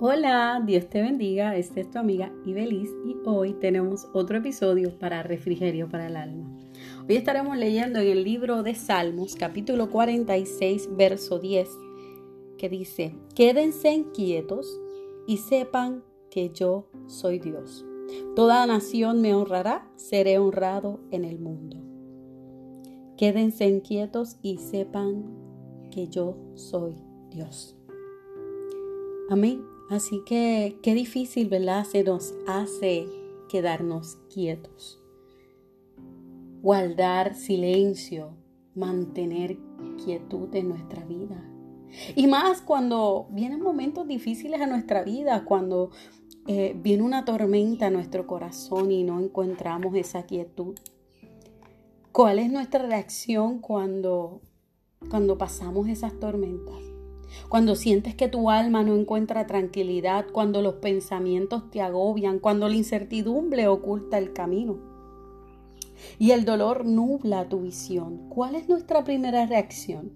Hola, Dios te bendiga. Esta es tu amiga Ibeliz y hoy tenemos otro episodio para Refrigerio para el Alma. Hoy estaremos leyendo en el libro de Salmos, capítulo 46, verso 10, que dice: Quédense quietos y sepan que yo soy Dios. Toda nación me honrará, seré honrado en el mundo. Quédense quietos y sepan que yo soy Dios. Amén. Así que qué difícil, ¿verdad? Se nos hace quedarnos quietos. Guardar silencio, mantener quietud en nuestra vida. Y más cuando vienen momentos difíciles en nuestra vida, cuando eh, viene una tormenta a nuestro corazón y no encontramos esa quietud. ¿Cuál es nuestra reacción cuando, cuando pasamos esas tormentas? Cuando sientes que tu alma no encuentra tranquilidad, cuando los pensamientos te agobian, cuando la incertidumbre oculta el camino y el dolor nubla tu visión, ¿cuál es nuestra primera reacción?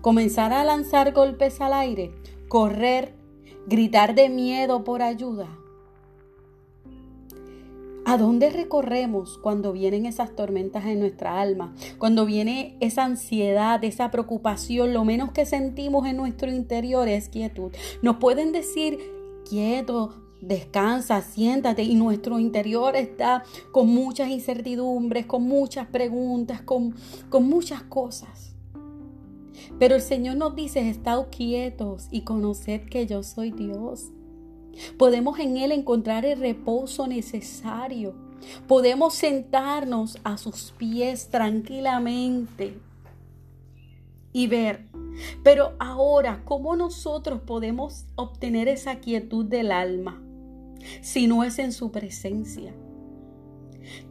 ¿Comenzar a lanzar golpes al aire? ¿Correr? ¿Gritar de miedo por ayuda? ¿A dónde recorremos cuando vienen esas tormentas en nuestra alma? Cuando viene esa ansiedad, esa preocupación, lo menos que sentimos en nuestro interior es quietud. Nos pueden decir, quieto, descansa, siéntate y nuestro interior está con muchas incertidumbres, con muchas preguntas, con, con muchas cosas. Pero el Señor nos dice, estad quietos y conoced que yo soy Dios. Podemos en Él encontrar el reposo necesario. Podemos sentarnos a sus pies tranquilamente y ver. Pero ahora, ¿cómo nosotros podemos obtener esa quietud del alma si no es en su presencia?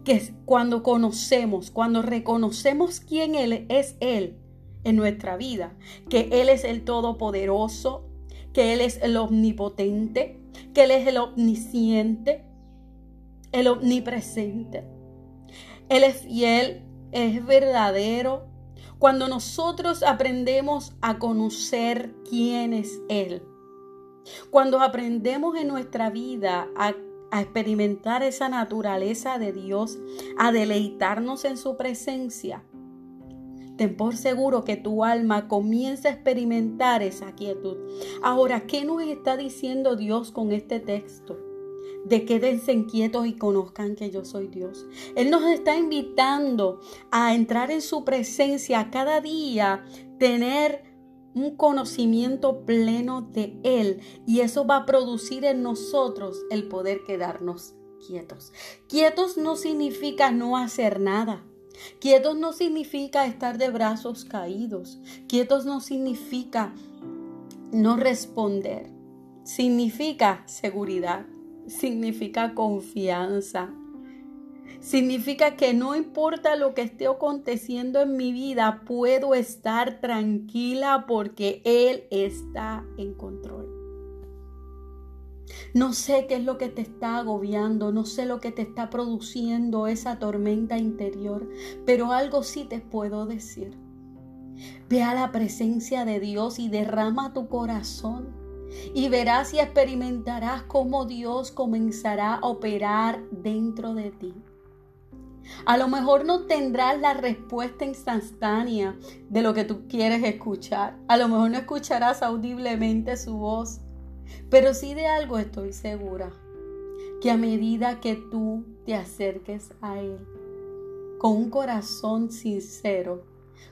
Que cuando conocemos, cuando reconocemos quién Él es Él en nuestra vida, que Él es el Todopoderoso, que Él es el Omnipotente, que Él es el omnisciente, el omnipresente. Él es fiel, es verdadero. Cuando nosotros aprendemos a conocer quién es Él, cuando aprendemos en nuestra vida a, a experimentar esa naturaleza de Dios, a deleitarnos en su presencia, Ten por seguro que tu alma comienza a experimentar esa quietud. Ahora, ¿qué nos está diciendo Dios con este texto? De quédense quietos y conozcan que yo soy Dios. Él nos está invitando a entrar en su presencia cada día, tener un conocimiento pleno de Él y eso va a producir en nosotros el poder quedarnos quietos. Quietos no significa no hacer nada. Quietos no significa estar de brazos caídos. Quietos no significa no responder. Significa seguridad. Significa confianza. Significa que no importa lo que esté aconteciendo en mi vida, puedo estar tranquila porque Él está en control. No sé qué es lo que te está agobiando, no sé lo que te está produciendo esa tormenta interior, pero algo sí te puedo decir. Ve a la presencia de Dios y derrama tu corazón y verás y experimentarás cómo Dios comenzará a operar dentro de ti. A lo mejor no tendrás la respuesta instantánea de lo que tú quieres escuchar. A lo mejor no escucharás audiblemente su voz. Pero sí de algo estoy segura, que a medida que tú te acerques a Él con un corazón sincero,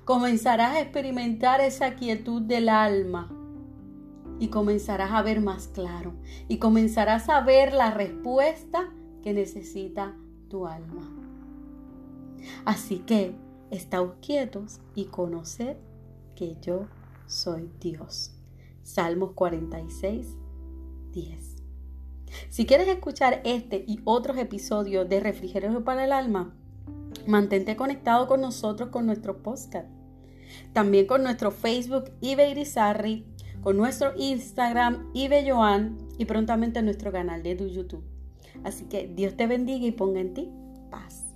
comenzarás a experimentar esa quietud del alma y comenzarás a ver más claro y comenzarás a ver la respuesta que necesita tu alma. Así que estáos quietos y conoced que yo soy Dios. Salmos 46, 10. Si quieres escuchar este y otros episodios de Refrigerio para el Alma, mantente conectado con nosotros con nuestro podcast. También con nuestro Facebook Ibe con nuestro Instagram Ibe y prontamente nuestro canal de YouTube. Así que Dios te bendiga y ponga en ti paz.